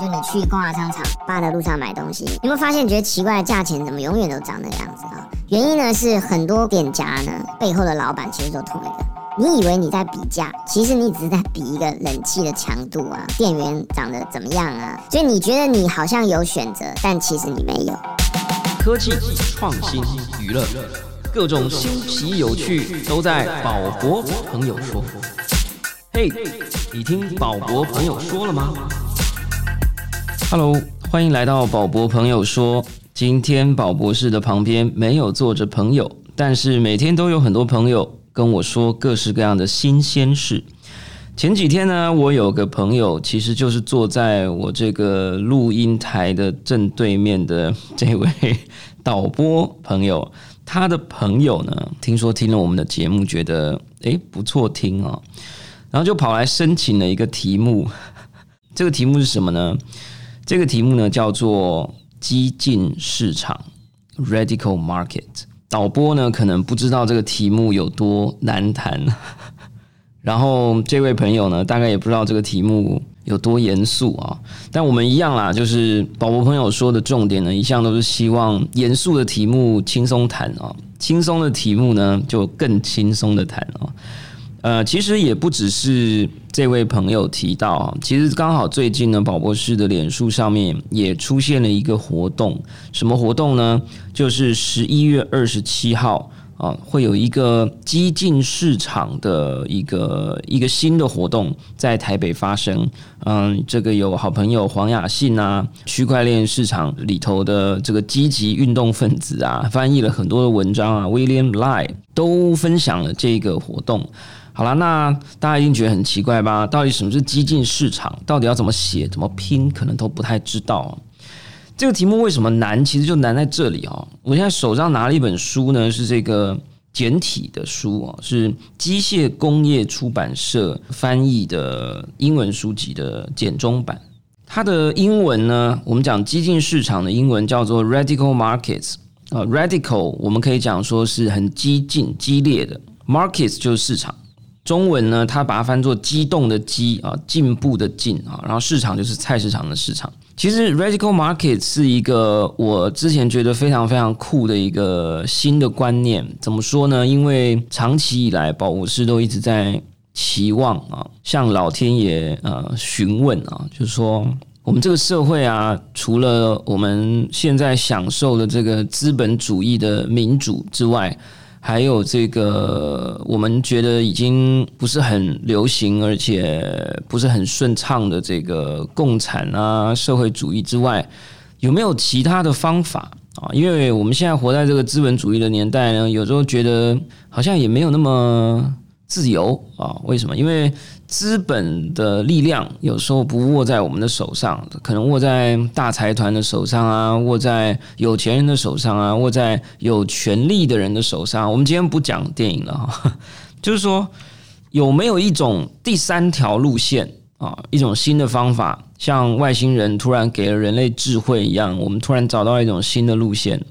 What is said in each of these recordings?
就你去逛商场、巴的路上买东西，有没有发现觉得奇怪的价钱怎么永远都长那个样子啊？原因呢是很多店家呢背后的老板其实都同一个。你以为你在比价，其实你只是在比一个冷气的强度啊，电源长得怎么样啊？所以你觉得你好像有选择，但其实你没有。科技创新娱乐，各种新奇有趣都在宝博朋友说。嘿，你听宝博朋友说了吗？Hello，欢迎来到宝博朋友说。今天宝博士的旁边没有坐着朋友，但是每天都有很多朋友。跟我说各式各样的新鲜事。前几天呢，我有个朋友，其实就是坐在我这个录音台的正对面的这位导播朋友。他的朋友呢，听说听了我们的节目，觉得诶不错听哦，然后就跑来申请了一个题目。这个题目是什么呢？这个题目呢叫做激进市场 （Radical Market）。导播呢，可能不知道这个题目有多难谈，然后这位朋友呢，大概也不知道这个题目有多严肃啊。但我们一样啦，就是导播朋友说的重点呢，一向都是希望严肃的题目轻松谈啊，轻松的题目呢就更轻松的谈啊。呃，其实也不只是这位朋友提到，其实刚好最近呢，宝博士的脸书上面也出现了一个活动，什么活动呢？就是十一月二十七号啊，会有一个激进市场的一个一个新的活动在台北发生。嗯，这个有好朋友黄雅信啊，区块链市场里头的这个积极运动分子啊，翻译了很多的文章啊，William Lie 都分享了这个活动。好了，那大家一定觉得很奇怪吧？到底什么是激进市场？到底要怎么写、怎么拼，可能都不太知道。这个题目为什么难？其实就难在这里哦。我现在手上拿了一本书呢，是这个简体的书哦，是机械工业出版社翻译的英文书籍的简中版。它的英文呢，我们讲激进市场的英文叫做 radical markets 啊，radical 我们可以讲说是很激进、激烈的，markets 就是市场。中文呢，它把它翻作“激动”的“激”啊，进步的“进”啊，然后市场就是菜市场的市场。其实，radical market 是一个我之前觉得非常非常酷的一个新的观念。怎么说呢？因为长期以来，保护师都一直在期望啊，向老天爷呃询问啊，就是说，我们这个社会啊，除了我们现在享受的这个资本主义的民主之外，还有这个，我们觉得已经不是很流行，而且不是很顺畅的这个共产啊社会主义之外，有没有其他的方法啊？因为我们现在活在这个资本主义的年代呢，有时候觉得好像也没有那么自由啊？为什么？因为资本的力量有时候不握在我们的手上，可能握在大财团的手上啊，握在有钱人的手上啊，握在有权力的人的手上。我们今天不讲电影了哈，就是说有没有一种第三条路线啊，一种新的方法，像外星人突然给了人类智慧一样，我们突然找到一种新的路线。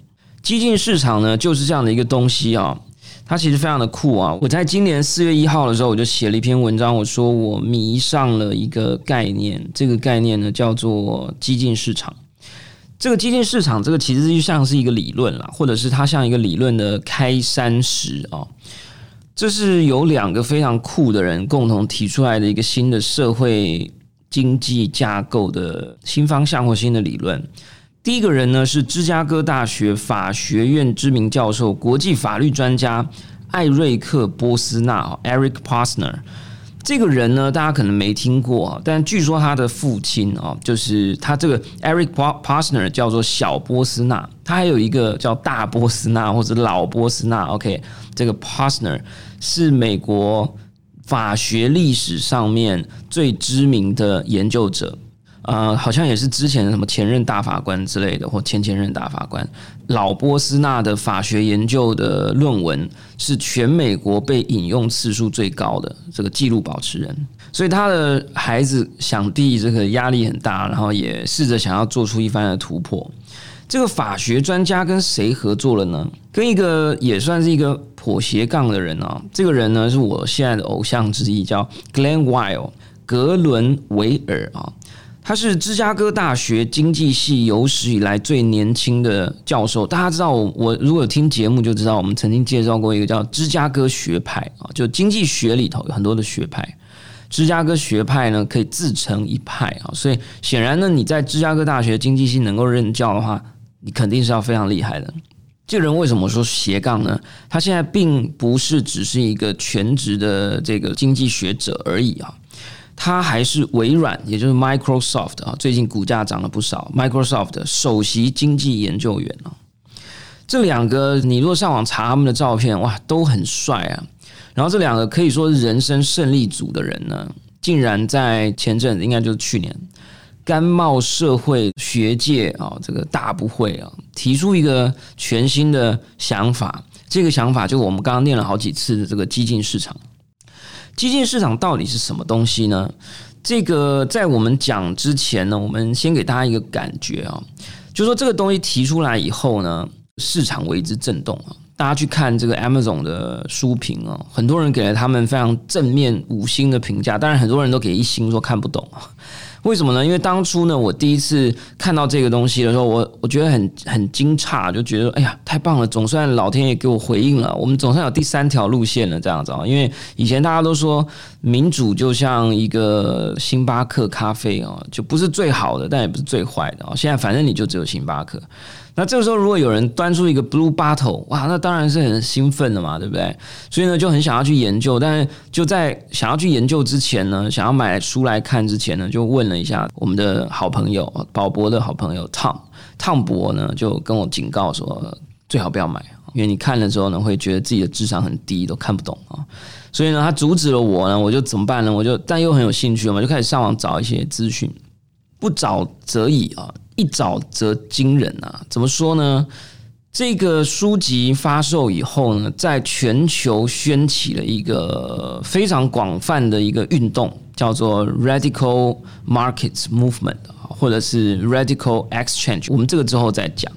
激进市场呢，就是这样的一个东西啊。它其实非常的酷啊！我在今年四月一号的时候，我就写了一篇文章，我说我迷上了一个概念，这个概念呢叫做激进市场。这个激进市场，这个其实就像是一个理论啦，或者是它像一个理论的开山石啊。这是有两个非常酷的人共同提出来的一个新的社会经济架构的新方向或新的理论。第一个人呢是芝加哥大学法学院知名教授、国际法律专家艾瑞克·波斯纳 （Eric Posner）。这个人呢，大家可能没听过，但据说他的父亲啊，就是他这个 Eric Posner 叫做小波斯纳，他还有一个叫大波斯纳或者老波斯纳。OK，这个 Posner 是美国法学历史上面最知名的研究者。呃，好像也是之前的什么前任大法官之类的，或前前任大法官。老波斯纳的法学研究的论文是全美国被引用次数最高的这个记录保持人，所以他的孩子想必这个压力很大，然后也试着想要做出一番的突破。这个法学专家跟谁合作了呢？跟一个也算是一个颇斜杠的人啊。这个人呢是我现在的偶像之一，叫 Glenn Weil 格伦维尔啊。他是芝加哥大学经济系有史以来最年轻的教授。大家知道，我如果听节目就知道，我们曾经介绍过一个叫芝加哥学派啊，就经济学里头有很多的学派。芝加哥学派呢，可以自成一派啊，所以显然呢，你在芝加哥大学经济系能够任教的话，你肯定是要非常厉害的。这个人为什么说斜杠呢？他现在并不是只是一个全职的这个经济学者而已啊，他还是微软，也就是 Microsoft 啊，最近股价涨了不少，Microsoft 的首席经济研究员啊。这两个，你若上网查他们的照片，哇，都很帅啊。然后这两个可以说是人生胜利组的人呢，竟然在前阵子应该就是去年，甘冒社会学界啊这个大不会啊，提出一个全新的想法。这个想法就我们刚刚念了好几次的这个激进市场。激进市场到底是什么东西呢？这个在我们讲之前呢，我们先给大家一个感觉啊，就说这个东西提出来以后呢，市场为之震动啊。大家去看这个 Amazon 的书评啊，很多人给了他们非常正面五星的评价，当然很多人都给一星，说看不懂。为什么呢？因为当初呢，我第一次看到这个东西的时候，我我觉得很很惊诧，就觉得哎呀，太棒了！总算老天爷给我回应了，我们总算有第三条路线了，这样子啊。因为以前大家都说民主就像一个星巴克咖啡哦，就不是最好的，但也不是最坏的啊。现在反正你就只有星巴克。那这个时候，如果有人端出一个 Blue Bottle，哇，那当然是很兴奋的嘛，对不对？所以呢，就很想要去研究。但是就在想要去研究之前呢，想要买书来看之前呢，就问了一下我们的好朋友宝博的好朋友 Tom。汤博呢，就跟我警告说，最好不要买，因为你看了之后呢，会觉得自己的智商很低，都看不懂啊。所以呢，他阻止了我呢，我就怎么办呢？我就但又很有兴趣嘛，就开始上网找一些资讯。不找则已啊。一早则惊人啊！怎么说呢？这个书籍发售以后呢，在全球掀起了一个非常广泛的一个运动，叫做 Radical Markets Movement 或者是 Radical Exchange。我们这个之后再讲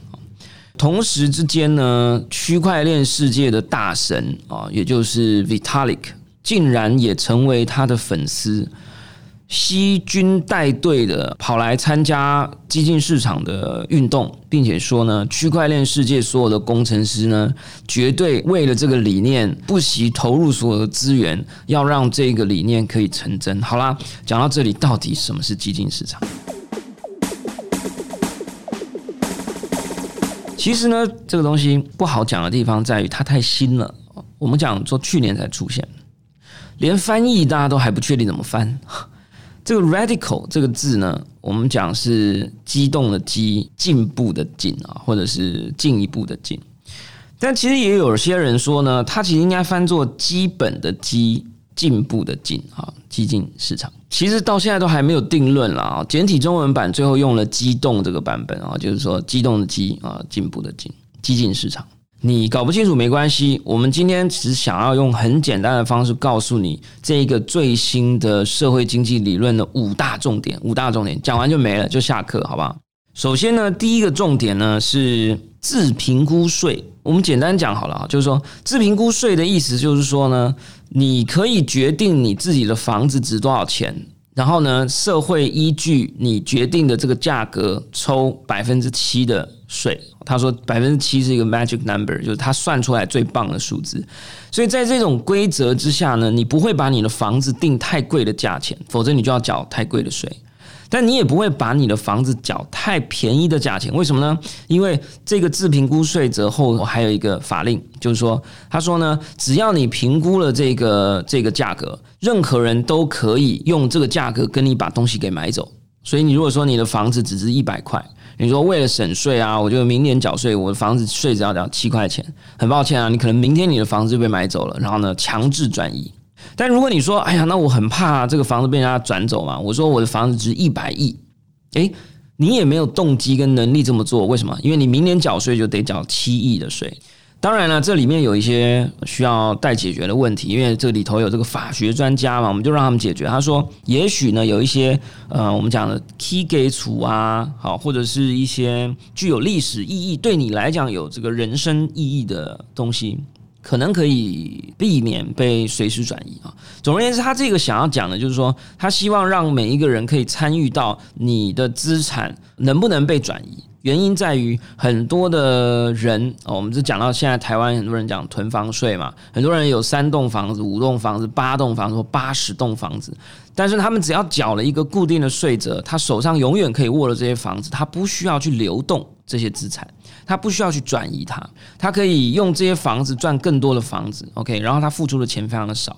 同时之间呢，区块链世界的大神啊，也就是 Vitalik，竟然也成为他的粉丝。西军带队的跑来参加激进市场的运动，并且说呢，区块链世界所有的工程师呢，绝对为了这个理念不惜投入所有的资源，要让这个理念可以成真。好啦，讲到这里，到底什么是激进市场？其实呢，这个东西不好讲的地方在于它太新了。我们讲说去年才出现，连翻译大家都还不确定怎么翻。这个 radical 这个字呢，我们讲是激动的激，进步的进啊，或者是进一步的进。但其实也有些人说呢，它其实应该翻作基本的基，进步的进啊，激进市场。其实到现在都还没有定论了啊。简体中文版最后用了激动这个版本啊，就是说激动的激啊，进步的进，激进市场。你搞不清楚没关系，我们今天只想要用很简单的方式告诉你这一个最新的社会经济理论的五大重点。五大重点讲完就没了，就下课，好不好？首先呢，第一个重点呢是自评估税。我们简单讲好了啊，就是说自评估税的意思就是说呢，你可以决定你自己的房子值多少钱。然后呢，社会依据你决定的这个价格抽百分之七的税。他说百分之七是一个 magic number，就是他算出来最棒的数字。所以在这种规则之下呢，你不会把你的房子定太贵的价钱，否则你就要缴太贵的税。但你也不会把你的房子缴太便宜的价钱，为什么呢？因为这个自评估税则后还有一个法令，就是说，他说呢，只要你评估了这个这个价格，任何人都可以用这个价格跟你把东西给买走。所以你如果说你的房子只值一百块，你说为了省税啊，我就明年缴税，我的房子税只要缴七块钱，很抱歉啊，你可能明天你的房子就被买走了，然后呢，强制转移。但如果你说，哎呀，那我很怕这个房子被人家转走嘛？我说我的房子值一百亿，诶，你也没有动机跟能力这么做，为什么？因为你明年缴税就得缴七亿的税。当然了，这里面有一些需要待解决的问题，因为这里头有这个法学专家嘛，我们就让他们解决。他说，也许呢，有一些呃，我们讲的 key 给处啊，好，或者是一些具有历史意义，对你来讲有这个人生意义的东西。可能可以避免被随时转移啊。总而言之，他这个想要讲的就是说，他希望让每一个人可以参与到你的资产能不能被转移。原因在于很多的人，我们就讲到现在台湾很多人讲囤房税嘛，很多人有三栋房子、五栋房子、八栋房子或八十栋房子，但是他们只要缴了一个固定的税则，他手上永远可以握着这些房子，他不需要去流动这些资产，他不需要去转移它，他可以用这些房子赚更多的房子，OK，然后他付出的钱非常的少。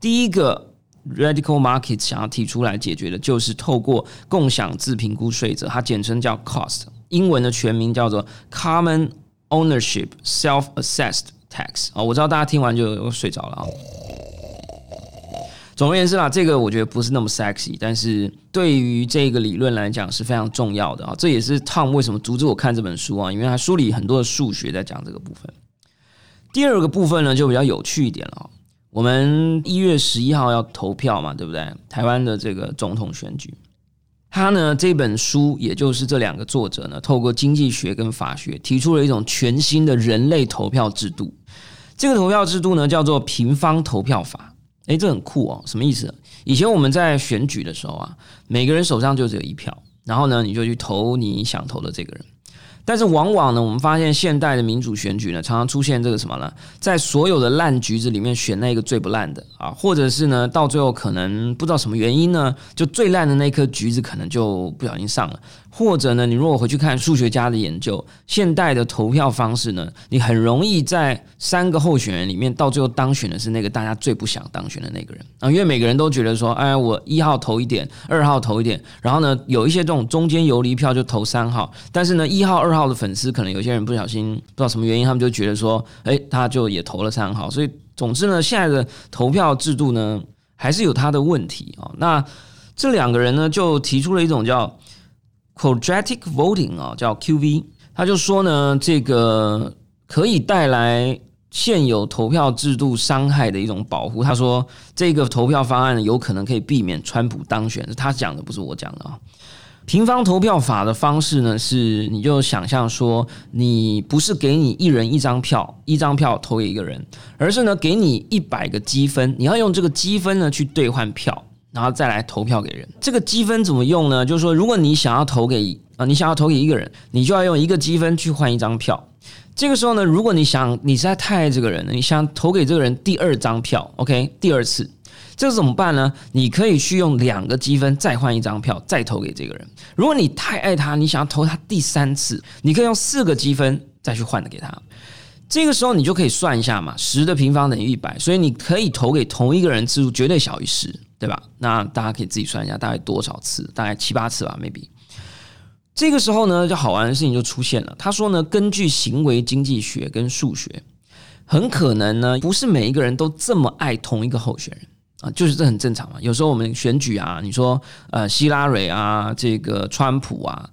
第一个 radical market 想要提出来解决的就是透过共享自评估税则，它简称叫 cost。英文的全名叫做 Common Ownership Self-Assessed Tax 啊，我知道大家听完就睡着了啊。总而言之啦，这个我觉得不是那么 sexy，但是对于这个理论来讲是非常重要的啊。这也是 Tom 为什么阻止我看这本书啊，因为他书里很多的数学在讲这个部分。第二个部分呢，就比较有趣一点了。我们一月十一号要投票嘛，对不对？台湾的这个总统选举。他呢这本书，也就是这两个作者呢，透过经济学跟法学，提出了一种全新的人类投票制度。这个投票制度呢，叫做平方投票法。诶，这很酷哦，什么意思？以前我们在选举的时候啊，每个人手上就只有一票，然后呢，你就去投你想投的这个人。但是往往呢，我们发现现代的民主选举呢，常常出现这个什么呢？在所有的烂橘子里面选那个最不烂的啊，或者是呢，到最后可能不知道什么原因呢，就最烂的那颗橘子可能就不小心上了。或者呢，你如果回去看数学家的研究，现代的投票方式呢，你很容易在三个候选人里面，到最后当选的是那个大家最不想当选的那个人啊，因为每个人都觉得说，哎，我一号投一点，二号投一点，然后呢，有一些这种中间游离票就投三号，但是呢，一号、二号的粉丝可能有些人不小心不知道什么原因，他们就觉得说，哎，他就也投了三号，所以总之呢，现在的投票制度呢，还是有他的问题啊。那这两个人呢，就提出了一种叫。Quadratic voting 啊，叫 QV，他就说呢，这个可以带来现有投票制度伤害的一种保护。他说，这个投票方案有可能可以避免川普当选。他讲的，不是我讲的啊。平方投票法的方式呢，是你就想象说，你不是给你一人一张票，一张票投给一个人，而是呢，给你一百个积分，你要用这个积分呢去兑换票。然后再来投票给人，这个积分怎么用呢？就是说，如果你想要投给啊，你想要投给一个人，你就要用一个积分去换一张票。这个时候呢，如果你想你实在太爱这个人了，你想投给这个人第二张票，OK，第二次，这个怎么办呢？你可以去用两个积分再换一张票，再投给这个人。如果你太爱他，你想要投他第三次，你可以用四个积分再去换的给他。这个时候你就可以算一下嘛，十的平方等于一百，所以你可以投给同一个人次数绝对小于十。对吧？那大家可以自己算一下，大概多少次？大概七八次吧，maybe。这个时候呢，就好玩的事情就出现了。他说呢，根据行为经济学跟数学，很可能呢，不是每一个人都这么爱同一个候选人啊，就是这很正常嘛。有时候我们选举啊，你说呃，希拉蕊啊，这个川普啊。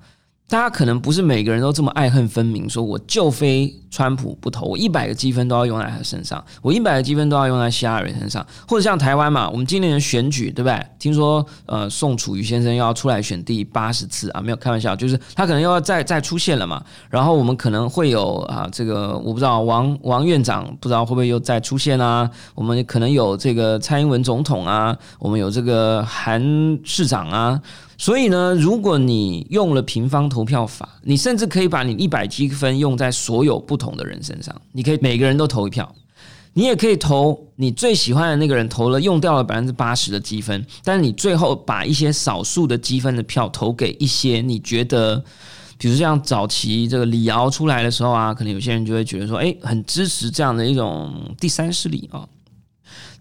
大家可能不是每个人都这么爱恨分明，说我就非川普不投，我一百个积分都要用在他身上，我一百个积分都要用在希拉蕊身上，或者像台湾嘛，我们今年的选举对不对？听说呃宋楚瑜先生要出来选第八十次啊，没有开玩笑，就是他可能又要再再出现了嘛。然后我们可能会有啊这个我不知道王王院长不知道会不会又再出现啊？我们可能有这个蔡英文总统啊，我们有这个韩市长啊。所以呢，如果你用了平方投票法，你甚至可以把你一百积分用在所有不同的人身上。你可以每个人都投一票，你也可以投你最喜欢的那个人，投了用掉了百分之八十的积分，但是你最后把一些少数的积分的票投给一些你觉得，比如像早期这个李敖出来的时候啊，可能有些人就会觉得说，哎，很支持这样的一种第三势力啊。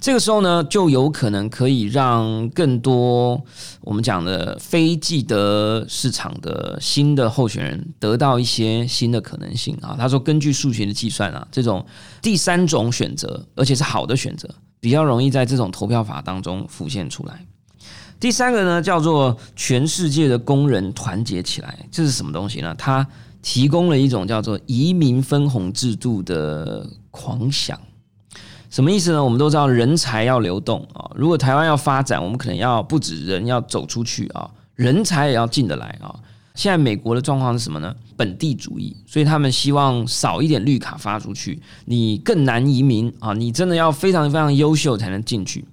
这个时候呢，就有可能可以让更多我们讲的非既得市场的新的候选人得到一些新的可能性啊。他说，根据数学的计算啊，这种第三种选择，而且是好的选择，比较容易在这种投票法当中浮现出来。第三个呢，叫做全世界的工人团结起来，这是什么东西呢？它提供了一种叫做移民分红制度的狂想。什么意思呢？我们都知道人才要流动啊，如果台湾要发展，我们可能要不止人要走出去啊，人才也要进得来啊。现在美国的状况是什么呢？本地主义，所以他们希望少一点绿卡发出去，你更难移民啊！你真的要非常非常优秀才能进去。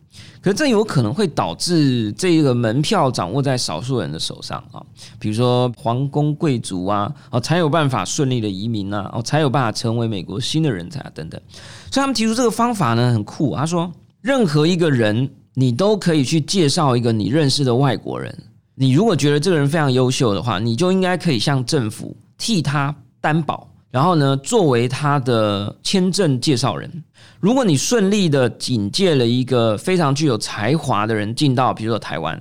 可是这有可能会导致这个门票掌握在少数人的手上啊，比如说皇宫贵族啊，哦才有办法顺利的移民啊，哦才有办法成为美国新的人才啊等等。所以他们提出这个方法呢，很酷。他说，任何一个人你都可以去介绍一个你认识的外国人。你如果觉得这个人非常优秀的话，你就应该可以向政府替他担保，然后呢，作为他的签证介绍人。如果你顺利的引介了一个非常具有才华的人进到，比如说台湾，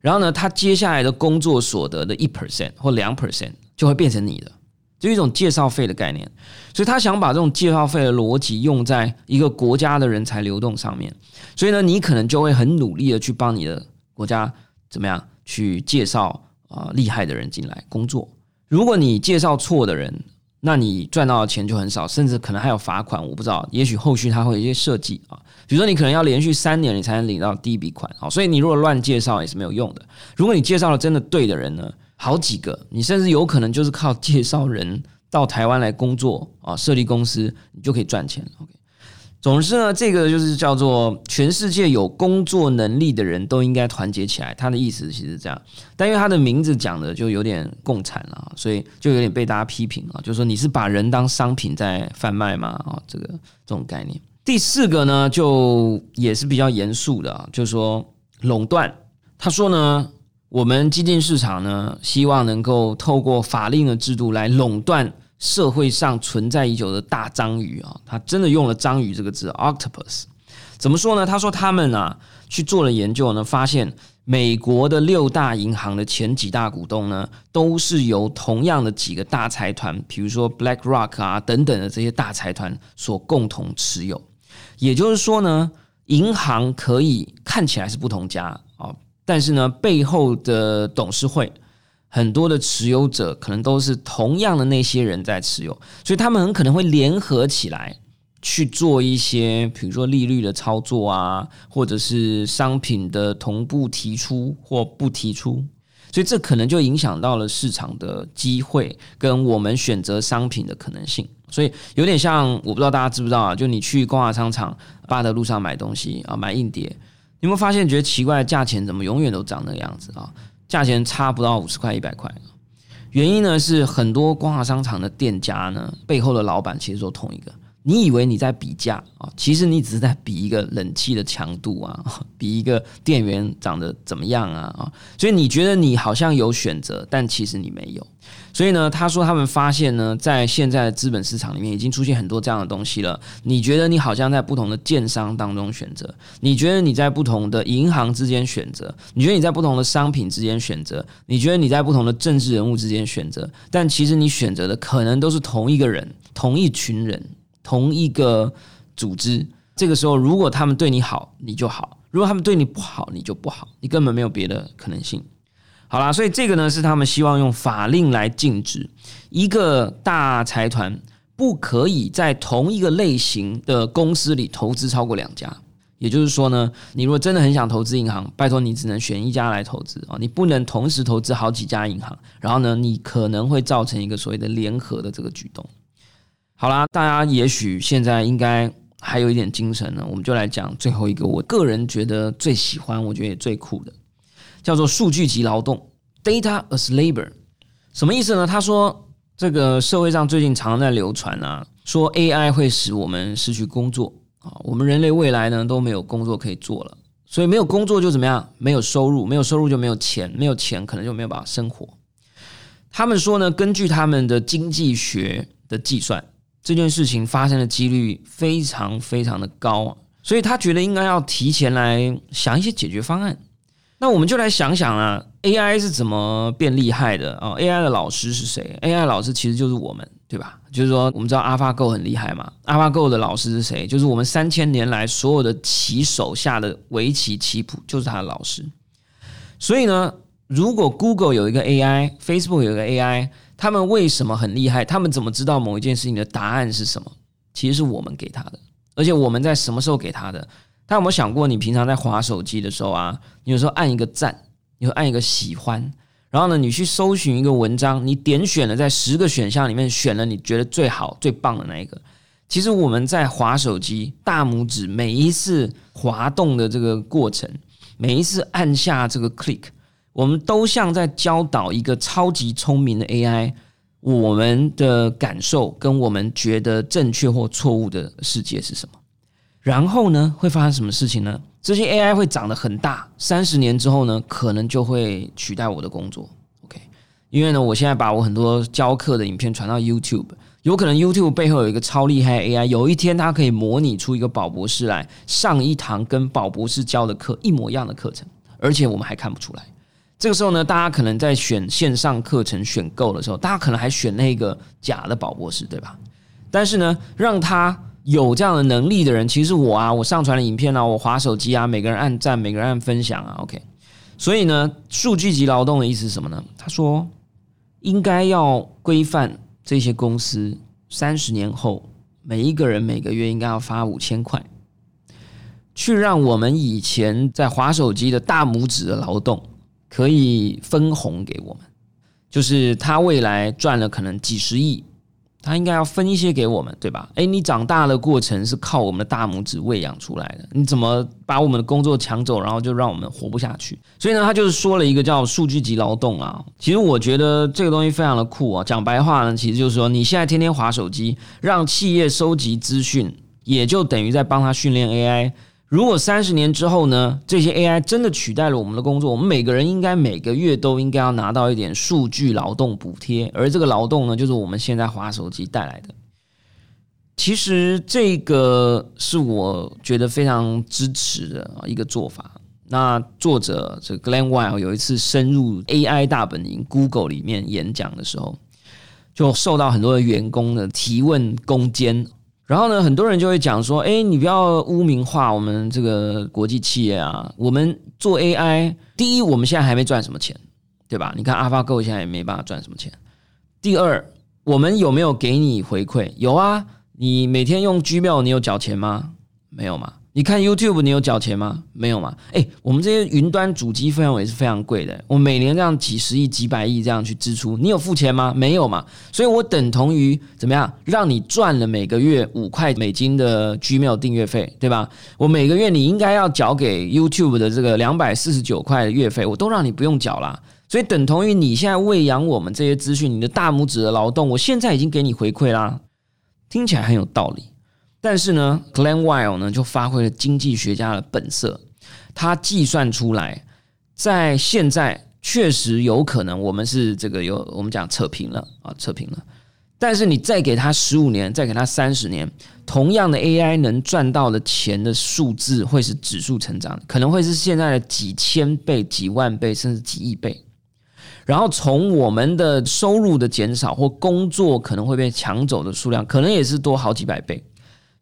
然后呢，他接下来的工作所得的一 percent 或两 percent 就会变成你的，就一种介绍费的概念。所以他想把这种介绍费的逻辑用在一个国家的人才流动上面。所以呢，你可能就会很努力的去帮你的国家怎么样？去介绍啊厉害的人进来工作。如果你介绍错的人，那你赚到的钱就很少，甚至可能还有罚款。我不知道，也许后续它会有一些设计啊，比如说你可能要连续三年你才能领到第一笔款啊。所以你如果乱介绍也是没有用的。如果你介绍了真的对的人呢，好几个，你甚至有可能就是靠介绍人到台湾来工作啊，设立公司，你就可以赚钱。OK。总之呢，这个就是叫做全世界有工作能力的人都应该团结起来。他的意思其实这样，但因为他的名字讲的就有点共产了，所以就有点被大家批评了，就是说你是把人当商品在贩卖吗？啊，这个这种概念。第四个呢，就也是比较严肃的，就是说垄断。他说呢，我们基金市场呢，希望能够透过法令的制度来垄断。社会上存在已久的大章鱼啊，他真的用了“章鱼”这个字，octopus。怎么说呢？他说他们啊去做了研究呢，发现美国的六大银行的前几大股东呢，都是由同样的几个大财团，比如说 BlackRock 啊等等的这些大财团所共同持有。也就是说呢，银行可以看起来是不同家啊，但是呢，背后的董事会。很多的持有者可能都是同样的那些人在持有，所以他们很可能会联合起来去做一些，比如说利率的操作啊，或者是商品的同步提出或不提出，所以这可能就影响到了市场的机会跟我们选择商品的可能性。所以有点像，我不知道大家知不知道啊？就你去光华商场八德路上买东西啊，买硬碟，你有没有发现觉得奇怪，价钱怎么永远都长那个样子啊？价钱差不到五十块一百块，原因呢是很多光华商场的店家呢背后的老板其实都同一个。你以为你在比价啊，其实你只是在比一个冷气的强度啊，比一个店员长得怎么样啊啊，所以你觉得你好像有选择，但其实你没有。所以呢，他说他们发现呢，在现在的资本市场里面已经出现很多这样的东西了。你觉得你好像在不同的建商当中选择，你觉得你在不同的银行之间选择，你觉得你在不同的商品之间选择，你觉得你在不同的政治人物之间选择，但其实你选择的可能都是同一个人、同一群人、同一个组织。这个时候，如果他们对你好，你就好；如果他们对你不好，你就不好。你根本没有别的可能性。好啦，所以这个呢是他们希望用法令来禁止一个大财团不可以在同一个类型的公司里投资超过两家。也就是说呢，你如果真的很想投资银行，拜托你只能选一家来投资啊，你不能同时投资好几家银行。然后呢，你可能会造成一个所谓的联合的这个举动。好啦，大家也许现在应该还有一点精神呢，我们就来讲最后一个，我个人觉得最喜欢，我觉得也最酷的。叫做数据级劳动，data as labor，什么意思呢？他说，这个社会上最近常常在流传啊，说 AI 会使我们失去工作啊，我们人类未来呢都没有工作可以做了，所以没有工作就怎么样？没有收入，没有收入就没有钱，没有钱可能就没有办法生活。他们说呢，根据他们的经济学的计算，这件事情发生的几率非常非常的高，所以他觉得应该要提前来想一些解决方案。那我们就来想想啊，AI 是怎么变厉害的啊？AI 的老师是谁？AI 老师其实就是我们，对吧？就是说，我们知道 AlphaGo 很厉害嘛，AlphaGo 的老师是谁？就是我们三千年来所有的棋手下的围棋棋谱，就是他的老师。所以呢，如果 Google 有一个 AI，Facebook 有一个 AI，他们为什么很厉害？他们怎么知道某一件事情的答案是什么？其实是我们给他的，而且我们在什么时候给他的？他有没有想过，你平常在划手机的时候啊，你有时候按一个赞，你会按一个喜欢，然后呢，你去搜寻一个文章，你点选了在十个选项里面选了你觉得最好最棒的那一个。其实我们在滑手机，大拇指每一次滑动的这个过程，每一次按下这个 click，我们都像在教导一个超级聪明的 AI，我们的感受跟我们觉得正确或错误的世界是什么。然后呢，会发生什么事情呢？这些 AI 会长得很大，三十年之后呢，可能就会取代我的工作。OK，因为呢，我现在把我很多教课的影片传到 YouTube，有可能 YouTube 背后有一个超厉害 AI，有一天它可以模拟出一个宝博士来上一堂跟宝博士教的课一模一样的课程，而且我们还看不出来。这个时候呢，大家可能在选线上课程选购的时候，大家可能还选那个假的宝博士，对吧？但是呢，让他。有这样的能力的人，其实我啊，我上传的影片啊，我划手机啊，每个人按赞，每个人按分享啊，OK。所以呢，数据级劳动的意思是什么呢？他说，应该要规范这些公司，三十年后每一个人每个月应该要发五千块，去让我们以前在划手机的大拇指的劳动可以分红给我们，就是他未来赚了可能几十亿。他应该要分一些给我们，对吧？诶，你长大的过程是靠我们的大拇指喂养出来的，你怎么把我们的工作抢走，然后就让我们活不下去？所以呢，他就是说了一个叫数据级劳动啊。其实我觉得这个东西非常的酷啊。讲白话呢，其实就是说，你现在天天划手机，让企业收集资讯，也就等于在帮他训练 AI。如果三十年之后呢，这些 AI 真的取代了我们的工作，我们每个人应该每个月都应该要拿到一点数据劳动补贴，而这个劳动呢，就是我们现在划手机带来的。其实这个是我觉得非常支持的一个做法。那作者这 Glen Wild 有一次深入 AI 大本营 Google 里面演讲的时候，就受到很多的员工的提问攻坚。然后呢，很多人就会讲说：“哎，你不要污名化我们这个国际企业啊！我们做 AI，第一，我们现在还没赚什么钱，对吧？你看 AlphaGo 现在也没办法赚什么钱。第二，我们有没有给你回馈？有啊，你每天用 Gmail，你有缴钱吗？没有吗？”你看 YouTube，你有缴钱吗？没有嘛？哎，我们这些云端主机费用也是非常贵的。我每年这样几十亿、几百亿这样去支出，你有付钱吗？没有嘛？所以我等同于怎么样？让你赚了每个月五块美金的 Gmail 订阅费，对吧？我每个月你应该要缴给 YouTube 的这个两百四十九块的月费，我都让你不用缴啦。所以等同于你现在喂养我们这些资讯，你的大拇指的劳动，我现在已经给你回馈啦。听起来很有道理。但是呢，Glen Wild 呢就发挥了经济学家的本色，他计算出来，在现在确实有可能我们是这个有我们讲扯平了啊，扯平了。但是你再给他十五年，再给他三十年，同样的 AI 能赚到的钱的数字会是指数成长，可能会是现在的几千倍、几万倍，甚至几亿倍。然后从我们的收入的减少或工作可能会被抢走的数量，可能也是多好几百倍。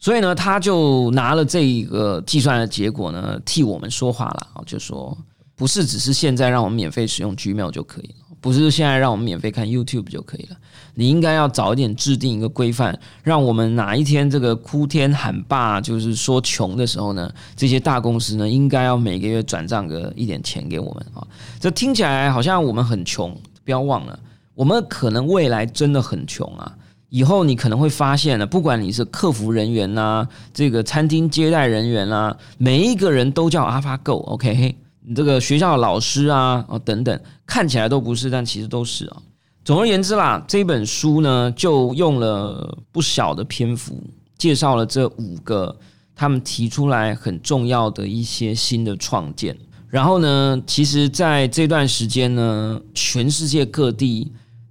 所以呢，他就拿了这一个计算的结果呢，替我们说话了啊，就说不是只是现在让我们免费使用 Gmail 就可以了，不是现在让我们免费看 YouTube 就可以了，你应该要早一点制定一个规范，让我们哪一天这个哭天喊爸，就是说穷的时候呢，这些大公司呢，应该要每个月转账个一点钱给我们啊。这听起来好像我们很穷，不要忘了，我们可能未来真的很穷啊。以后你可能会发现呢，不管你是客服人员呐，这个餐厅接待人员啦，每一个人都叫 AlphaGo，OK？你这个学校的老师啊，哦等等，看起来都不是，但其实都是啊。总而言之啦，这本书呢，就用了不小的篇幅介绍了这五个他们提出来很重要的一些新的创建。然后呢，其实在这段时间呢，全世界各地。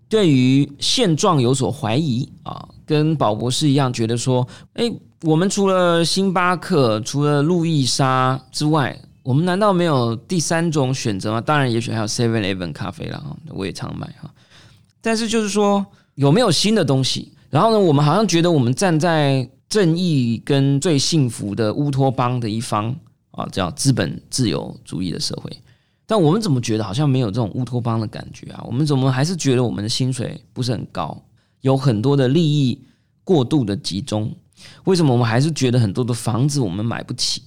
对于现状有所怀疑啊，跟宝博士一样，觉得说，哎，我们除了星巴克、除了路易莎之外，我们难道没有第三种选择吗？当然，也许还有 Seven Eleven 咖啡了，我也常买哈。但是就是说，有没有新的东西？然后呢，我们好像觉得我们站在正义跟最幸福的乌托邦的一方啊，叫资本自由主义的社会。但我们怎么觉得好像没有这种乌托邦的感觉啊？我们怎么还是觉得我们的薪水不是很高，有很多的利益过度的集中？为什么我们还是觉得很多的房子我们买不起？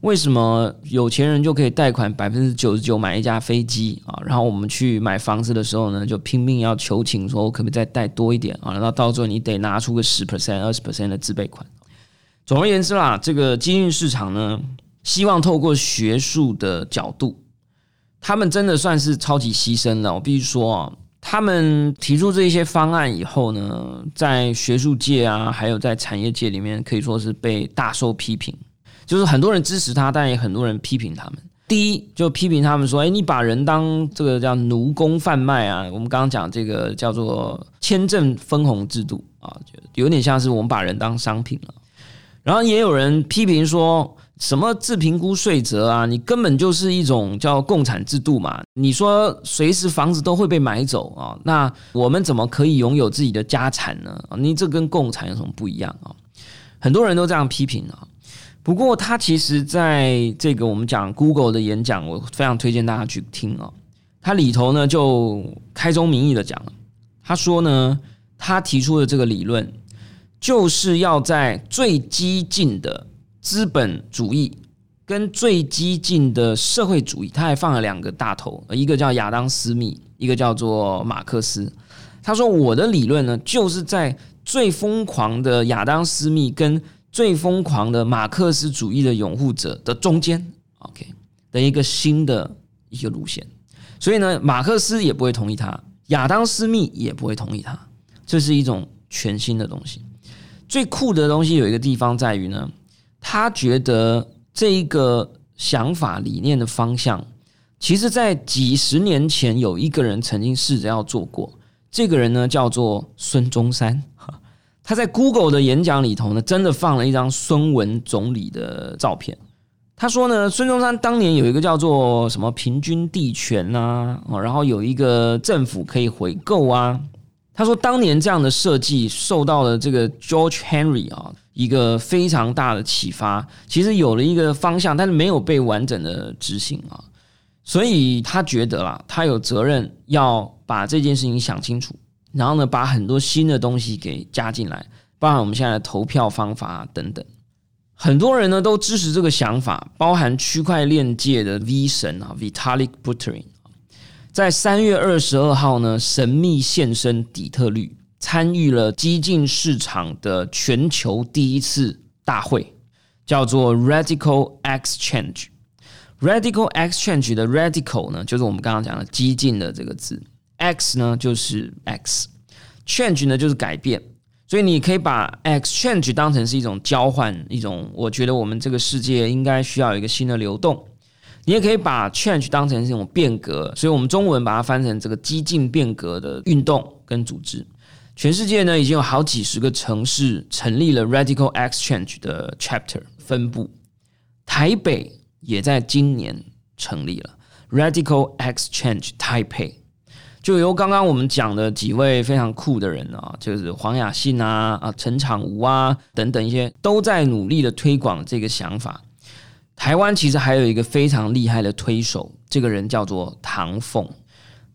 为什么有钱人就可以贷款百分之九十九买一架飞机啊？然后我们去买房子的时候呢，就拼命要求情，说我可不可以再贷多一点啊？然后到最后你得拿出个十 percent、二十 percent 的自备款。总而言之啦，这个基金市场呢，希望透过学术的角度，他们真的算是超级牺牲了。我必须说啊，他们提出这些方案以后呢，在学术界啊，还有在产业界里面，可以说是被大受批评。就是很多人支持他，但也很多人批评他们。第一，就批评他们说：“哎，你把人当这个叫奴工贩卖啊！”我们刚刚讲这个叫做签证分红制度啊，就有点像是我们把人当商品了。然后也有人批评说什么自评估税则啊，你根本就是一种叫共产制度嘛！你说随时房子都会被买走啊，那我们怎么可以拥有自己的家产呢？你这跟共产有什么不一样啊？很多人都这样批评啊。不过，他其实在这个我们讲 Google 的演讲，我非常推荐大家去听哦。他里头呢就开宗明义的讲了，他说呢，他提出的这个理论，就是要在最激进的资本主义跟最激进的社会主义，他还放了两个大头，一个叫亚当斯密，一个叫做马克思。他说我的理论呢，就是在最疯狂的亚当斯密跟最疯狂的马克思主义的拥护者的中间，OK 的一个新的一个路线，所以呢，马克思也不会同意他，亚当斯密也不会同意他，这是一种全新的东西。最酷的东西有一个地方在于呢，他觉得这一个想法理念的方向，其实在几十年前有一个人曾经试着要做过，这个人呢叫做孙中山。他在 Google 的演讲里头呢，真的放了一张孙文总理的照片。他说呢，孙中山当年有一个叫做什么平均地权呐，然后有一个政府可以回购啊。他说当年这样的设计受到了这个 George Henry 啊一个非常大的启发，其实有了一个方向，但是没有被完整的执行啊。所以他觉得啦，他有责任要把这件事情想清楚。然后呢，把很多新的东西给加进来，包含我们现在的投票方法等等。很多人呢都支持这个想法，包含区块链界的 V 神啊，Vitalik Buterin，在三月二十二号呢神秘现身底特律，参与了激进市场的全球第一次大会，叫做 Radical Exchange。Radical Exchange 的 Radical 呢，就是我们刚刚讲的激进的这个字。X 呢就是 X，change 呢就是改变，所以你可以把 exchange 当成是一种交换，一种我觉得我们这个世界应该需要一个新的流动。你也可以把 change 当成是一种变革，所以我们中文把它翻成这个激进变革的运动跟组织。全世界呢已经有好几十个城市成立了 Radical Exchange 的 chapter 分部，台北也在今年成立了 Radical Exchange Taipei。就由刚刚我们讲的几位非常酷的人啊，就是黄雅信啊、啊陈长武啊等等一些，都在努力的推广这个想法。台湾其实还有一个非常厉害的推手，这个人叫做唐凤。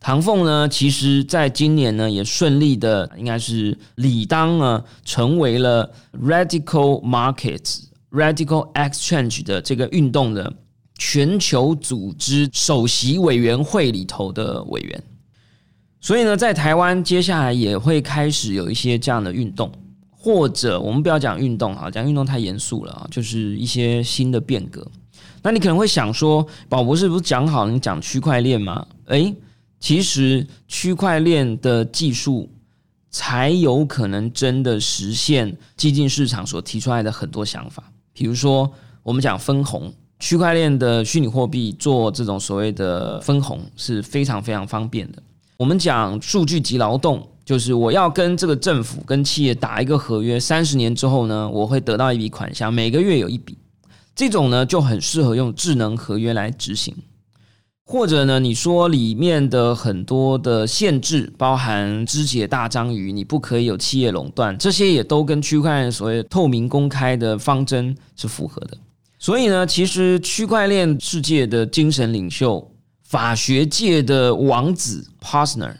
唐凤呢，其实在今年呢也顺利的，应该是理当呢成为了 Radical Markets Radical Exchange 的这个运动的全球组织首席委员会里头的委员。所以呢，在台湾接下来也会开始有一些这样的运动，或者我们不要讲运动啊，讲运动太严肃了啊，就是一些新的变革。那你可能会想说，宝博士不是讲好你讲区块链吗？诶，其实区块链的技术才有可能真的实现激进市场所提出来的很多想法。比如说，我们讲分红，区块链的虚拟货币做这种所谓的分红是非常非常方便的。我们讲数据及劳动，就是我要跟这个政府、跟企业打一个合约，三十年之后呢，我会得到一笔款项，每个月有一笔。这种呢就很适合用智能合约来执行。或者呢，你说里面的很多的限制，包含肢解大章鱼，你不可以有企业垄断，这些也都跟区块链所谓透明公开的方针是符合的。所以呢，其实区块链世界的精神领袖。法学界的王子 Partner，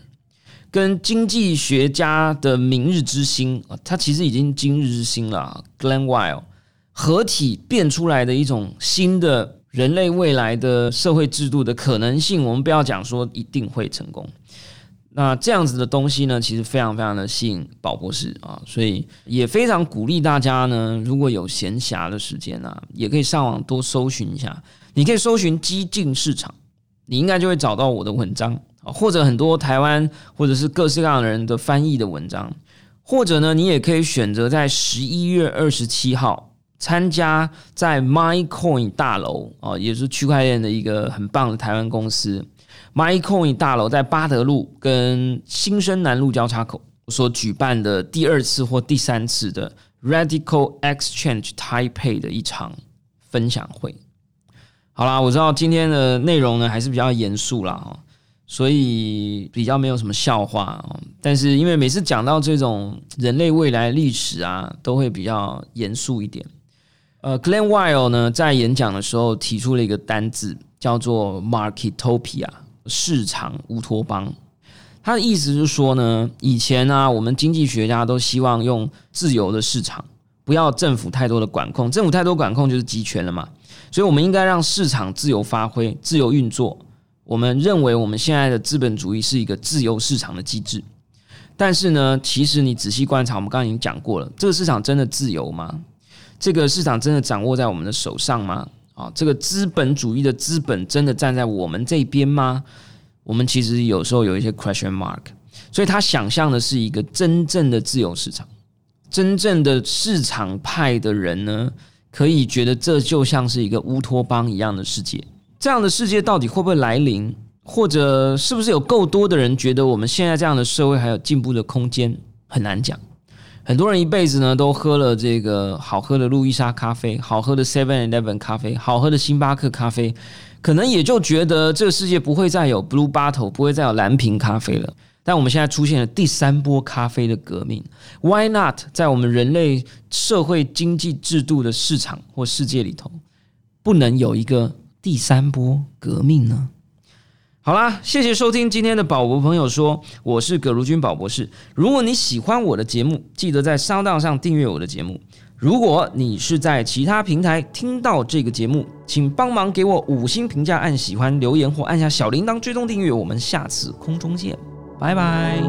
跟经济学家的明日之星啊，他其实已经今日之星了。Glen Weil 合体变出来的一种新的人类未来的社会制度的可能性，我们不要讲说一定会成功。那这样子的东西呢，其实非常非常的吸引宝博士啊，所以也非常鼓励大家呢，如果有闲暇的时间啊，也可以上网多搜寻一下。你可以搜寻激进市场，你应该就会找到我的文章啊，或者很多台湾或者是各式各样的人的翻译的文章，或者呢，你也可以选择在十一月二十七号参加在 MyCoin 大楼啊，也是区块链的一个很棒的台湾公司。MyCoin 大楼在巴德路跟新生南路交叉口所举办的第二次或第三次的 Radical Exchange Taipei 的一场分享会。好啦，我知道今天的内容呢还是比较严肃啦，所以比较没有什么笑话啊。但是因为每次讲到这种人类未来历史啊，都会比较严肃一点。呃，Glenn Weil 呢在演讲的时候提出了一个单字，叫做 Marketopia。市场乌托邦，他的意思是说呢，以前呢，我们经济学家都希望用自由的市场，不要政府太多的管控，政府太多管控就是集权了嘛，所以我们应该让市场自由发挥、自由运作。我们认为我们现在的资本主义是一个自由市场的机制，但是呢，其实你仔细观察，我们刚刚已经讲过了，这个市场真的自由吗？这个市场真的掌握在我们的手上吗？啊，这个资本主义的资本真的站在我们这边吗？我们其实有时候有一些 question mark，所以他想象的是一个真正的自由市场，真正的市场派的人呢，可以觉得这就像是一个乌托邦一样的世界。这样的世界到底会不会来临？或者是不是有够多的人觉得我们现在这样的社会还有进步的空间？很难讲。很多人一辈子呢，都喝了这个好喝的路易莎咖啡，好喝的 Seven Eleven 咖啡，好喝的星巴克咖啡，可能也就觉得这个世界不会再有 Blue Bottle，不会再有蓝瓶咖啡了。但我们现在出现了第三波咖啡的革命，Why not 在我们人类社会经济制度的市场或世界里头，不能有一个第三波革命呢？好啦，谢谢收听今天的宝博朋友说，我是葛如君宝博士。如果你喜欢我的节目，记得在商档上订阅我的节目。如果你是在其他平台听到这个节目，请帮忙给我五星评价、按喜欢、留言或按下小铃铛追踪订阅。我们下次空中见，拜拜。